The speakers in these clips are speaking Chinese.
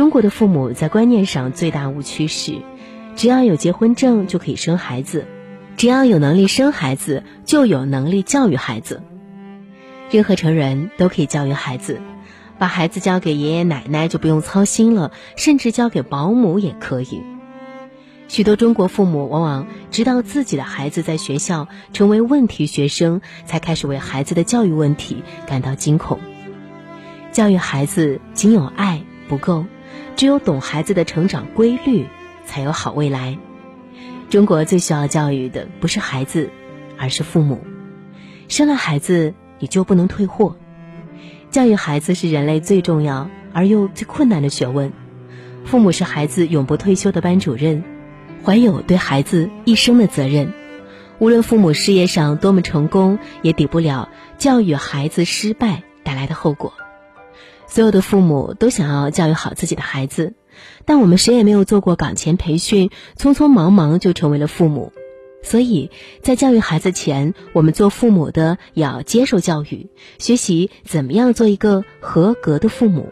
中国的父母在观念上最大误区是，只要有结婚证就可以生孩子，只要有能力生孩子就有能力教育孩子。任何成人都可以教育孩子，把孩子交给爷爷奶奶就不用操心了，甚至交给保姆也可以。许多中国父母往往直到自己的孩子在学校成为问题学生，才开始为孩子的教育问题感到惊恐。教育孩子仅有爱不够，只有懂孩子的成长规律，才有好未来。中国最需要教育的不是孩子，而是父母。生了孩子，你就不能退货。教育孩子是人类最重要而又最困难的学问。父母是孩子永不退休的班主任。怀有对孩子一生的责任，无论父母事业上多么成功，也抵不了教育孩子失败带来的后果。所有的父母都想要教育好自己的孩子，但我们谁也没有做过岗前培训，匆匆忙忙就成为了父母。所以在教育孩子前，我们做父母的要接受教育，学习怎么样做一个合格的父母。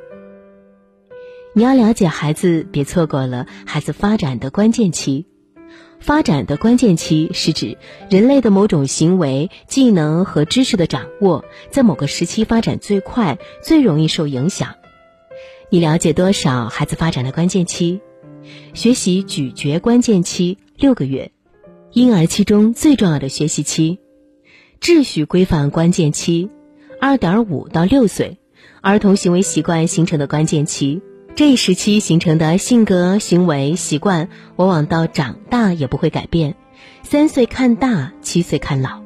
你要了解孩子，别错过了孩子发展的关键期。发展的关键期是指人类的某种行为、技能和知识的掌握，在某个时期发展最快，最容易受影响。你了解多少孩子发展的关键期？学习咀嚼关键期六个月，婴儿期中最重要的学习期。秩序规范关键期二点五到六岁，儿童行为习惯形成的关键期。这一时期形成的性格、行为、习惯，往往到长大也不会改变。三岁看大，七岁看老。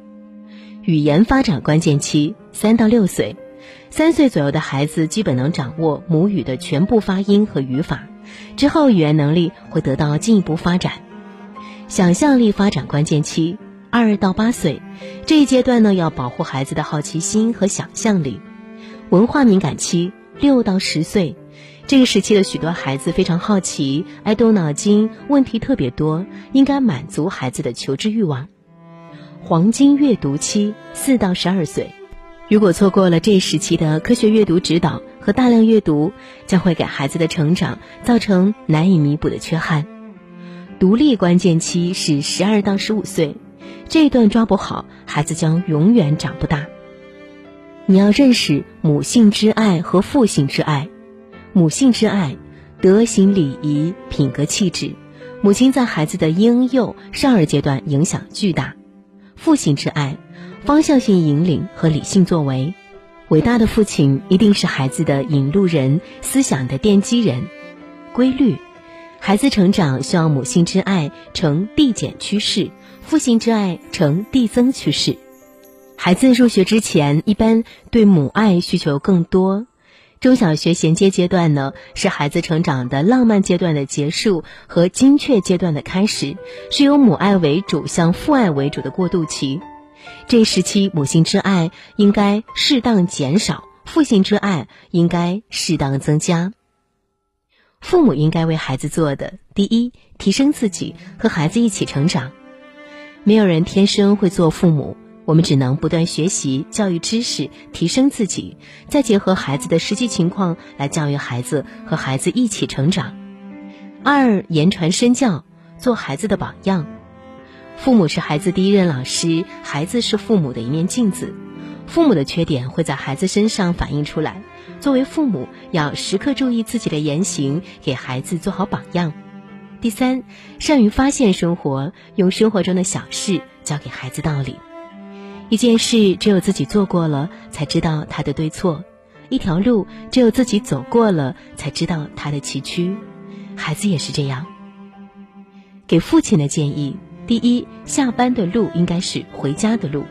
语言发展关键期三到六岁，三岁左右的孩子基本能掌握母语的全部发音和语法，之后语言能力会得到进一步发展。想象力发展关键期二到八岁，这一阶段呢要保护孩子的好奇心和想象力。文化敏感期六到十岁。这个时期的许多孩子非常好奇，爱动脑筋，问题特别多，应该满足孩子的求知欲望。黄金阅读期四到十二岁，如果错过了这时期的科学阅读指导和大量阅读，将会给孩子的成长造成难以弥补的缺憾。独立关键期是十二到十五岁，这一段抓不好，孩子将永远长不大。你要认识母性之爱和父性之爱。母性之爱，德行礼仪、品格气质，母亲在孩子的婴幼少儿阶段影响巨大；父性之爱，方向性引领和理性作为。伟大的父亲一定是孩子的引路人，思想的奠基人。规律，孩子成长需要母性之爱呈递减趋势，父性之爱呈递增趋势。孩子入学之前，一般对母爱需求更多。中小学衔接阶段呢，是孩子成长的浪漫阶段的结束和精确阶段的开始，是由母爱为主向父爱为主的过渡期。这时期母性之爱应该适当减少，父性之爱应该适当增加。父母应该为孩子做的，第一，提升自己，和孩子一起成长。没有人天生会做父母。我们只能不断学习教育知识，提升自己，再结合孩子的实际情况来教育孩子，和孩子一起成长。二，言传身教，做孩子的榜样。父母是孩子第一任老师，孩子是父母的一面镜子。父母的缺点会在孩子身上反映出来，作为父母要时刻注意自己的言行，给孩子做好榜样。第三，善于发现生活，用生活中的小事教给孩子道理。一件事只有自己做过了，才知道它的对错；一条路只有自己走过了，才知道它的崎岖。孩子也是这样。给父亲的建议：第一，下班的路应该是回家的路。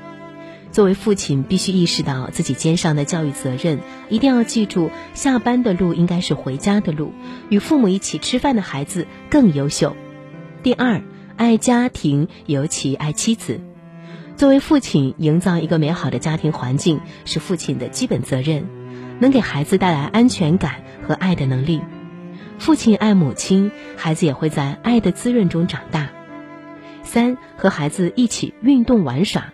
作为父亲，必须意识到自己肩上的教育责任，一定要记住，下班的路应该是回家的路。与父母一起吃饭的孩子更优秀。第二，爱家庭，尤其爱妻子。作为父亲，营造一个美好的家庭环境是父亲的基本责任。能给孩子带来安全感和爱的能力，父亲爱母亲，孩子也会在爱的滋润中长大。三，和孩子一起运动玩耍。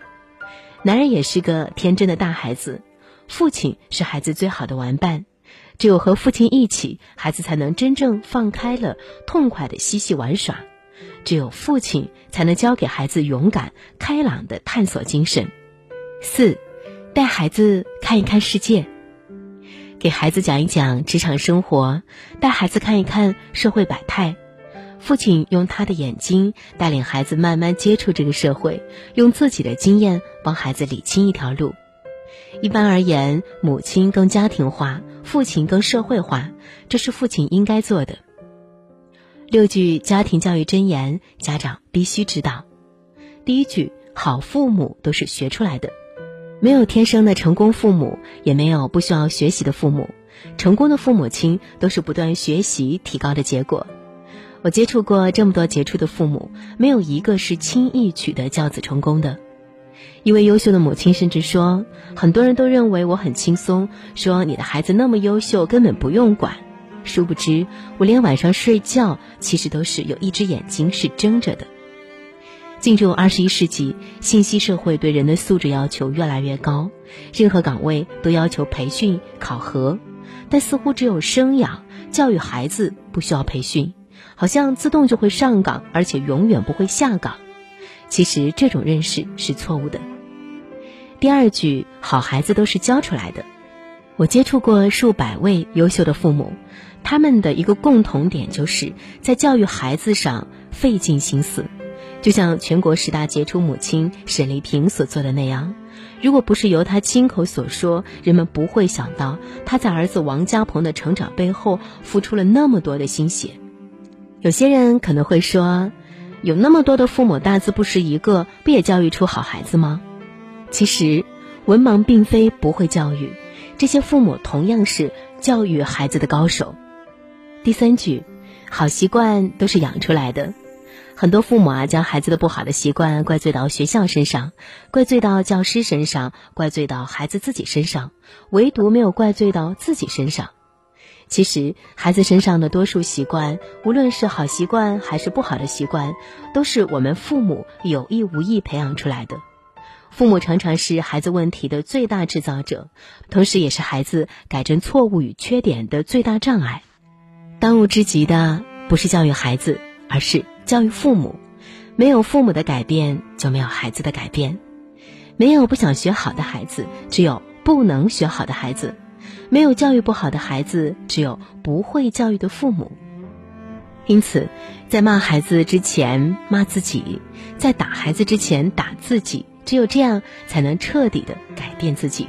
男人也是个天真的大孩子，父亲是孩子最好的玩伴。只有和父亲一起，孩子才能真正放开了、痛快的嬉戏玩耍；只有父亲才能教给孩子勇敢、开朗的探索精神。四，带孩子看一看世界，给孩子讲一讲职场生活，带孩子看一看社会百态。父亲用他的眼睛带领孩子慢慢接触这个社会，用自己的经验帮孩子理清一条路。一般而言，母亲更家庭化，父亲更社会化，这是父亲应该做的。六句家庭教育箴言，家长必须知道。第一句：好父母都是学出来的，没有天生的成功父母，也没有不需要学习的父母。成功的父母亲都是不断学习提高的结果。我接触过这么多杰出的父母，没有一个是轻易取得教子成功的。一位优秀的母亲甚至说：“很多人都认为我很轻松，说你的孩子那么优秀，根本不用管。殊不知，我连晚上睡觉，其实都是有一只眼睛是睁着的。”进入二十一世纪，信息社会对人的素质要求越来越高，任何岗位都要求培训考核，但似乎只有生养教育孩子不需要培训，好像自动就会上岗，而且永远不会下岗。其实这种认识是错误的。第二句，好孩子都是教出来的。我接触过数百位优秀的父母，他们的一个共同点就是在教育孩子上费尽心思。就像全国十大杰出母亲沈丽萍所做的那样，如果不是由她亲口所说，人们不会想到她在儿子王家鹏的成长背后付出了那么多的心血。有些人可能会说。有那么多的父母大字不识一个，不也教育出好孩子吗？其实，文盲并非不会教育，这些父母同样是教育孩子的高手。第三句，好习惯都是养出来的。很多父母啊，将孩子的不好的习惯怪罪到学校身上，怪罪到教师身上，怪罪到孩子自己身上，唯独没有怪罪到自己身上。其实，孩子身上的多数习惯，无论是好习惯还是不好的习惯，都是我们父母有意无意培养出来的。父母常常是孩子问题的最大制造者，同时也是孩子改正错误与缺点的最大障碍。当务之急的不是教育孩子，而是教育父母。没有父母的改变，就没有孩子的改变。没有不想学好的孩子，只有不能学好的孩子。没有教育不好的孩子，只有不会教育的父母。因此，在骂孩子之前骂自己，在打孩子之前打自己，只有这样才能彻底的改变自己。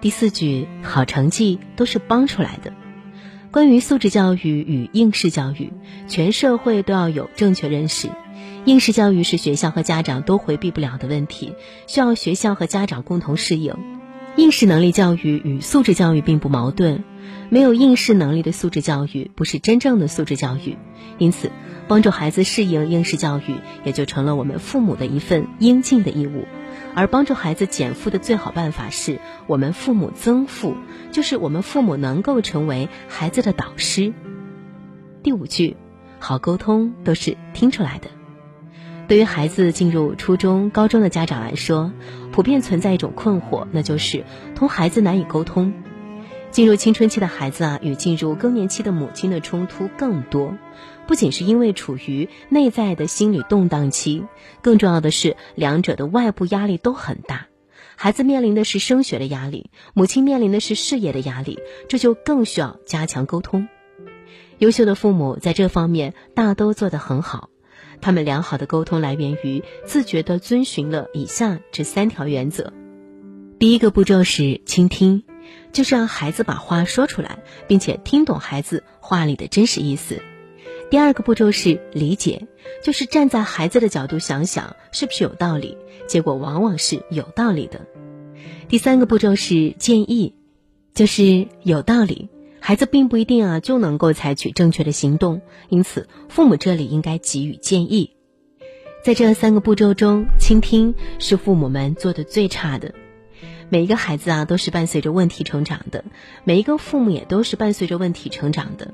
第四句，好成绩都是帮出来的。关于素质教育与应试教育，全社会都要有正确认识。应试教育是学校和家长都回避不了的问题，需要学校和家长共同适应。应试能力教育与素质教育并不矛盾，没有应试能力的素质教育不是真正的素质教育。因此，帮助孩子适应应试教育也就成了我们父母的一份应尽的义务。而帮助孩子减负的最好办法是我们父母增负，就是我们父母能够成为孩子的导师。第五句，好沟通都是听出来的。对于孩子进入初中、高中的家长来说，普遍存在一种困惑，那就是同孩子难以沟通。进入青春期的孩子啊，与进入更年期的母亲的冲突更多，不仅是因为处于内在的心理动荡期，更重要的是两者的外部压力都很大。孩子面临的是升学的压力，母亲面临的是事业的压力，这就更需要加强沟通。优秀的父母在这方面大都做得很好。他们良好的沟通来源于自觉地遵循了以下这三条原则：第一个步骤是倾听，就是让孩子把话说出来，并且听懂孩子话里的真实意思；第二个步骤是理解，就是站在孩子的角度想想是不是有道理，结果往往是有道理的；第三个步骤是建议，就是有道理。孩子并不一定啊就能够采取正确的行动，因此父母这里应该给予建议。在这三个步骤中，倾听是父母们做的最差的。每一个孩子啊都是伴随着问题成长的，每一个父母也都是伴随着问题成长的。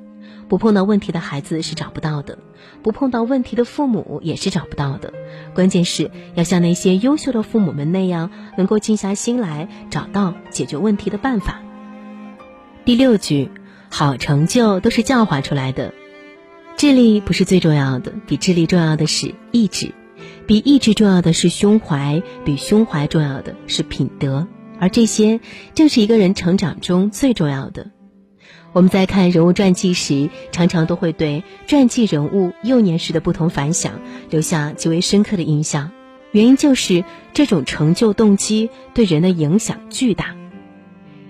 不碰到问题的孩子是找不到的，不碰到问题的父母也是找不到的。关键是要像那些优秀的父母们那样，能够静下心来找到解决问题的办法。第六句，好成就都是教化出来的。智力不是最重要的，比智力重要的是意志，比意志重要的是胸怀，比胸怀重要的是品德。而这些正是一个人成长中最重要的。我们在看人物传记时，常常都会对传记人物幼年时的不同反响留下极为深刻的印象。原因就是这种成就动机对人的影响巨大。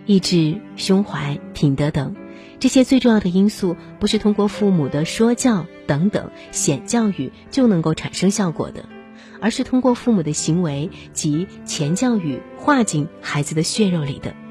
意志、胸怀、品德等这些最重要的因素，不是通过父母的说教等等显教育就能够产生效果的。而是通过父母的行为及前教育化进孩子的血肉里的。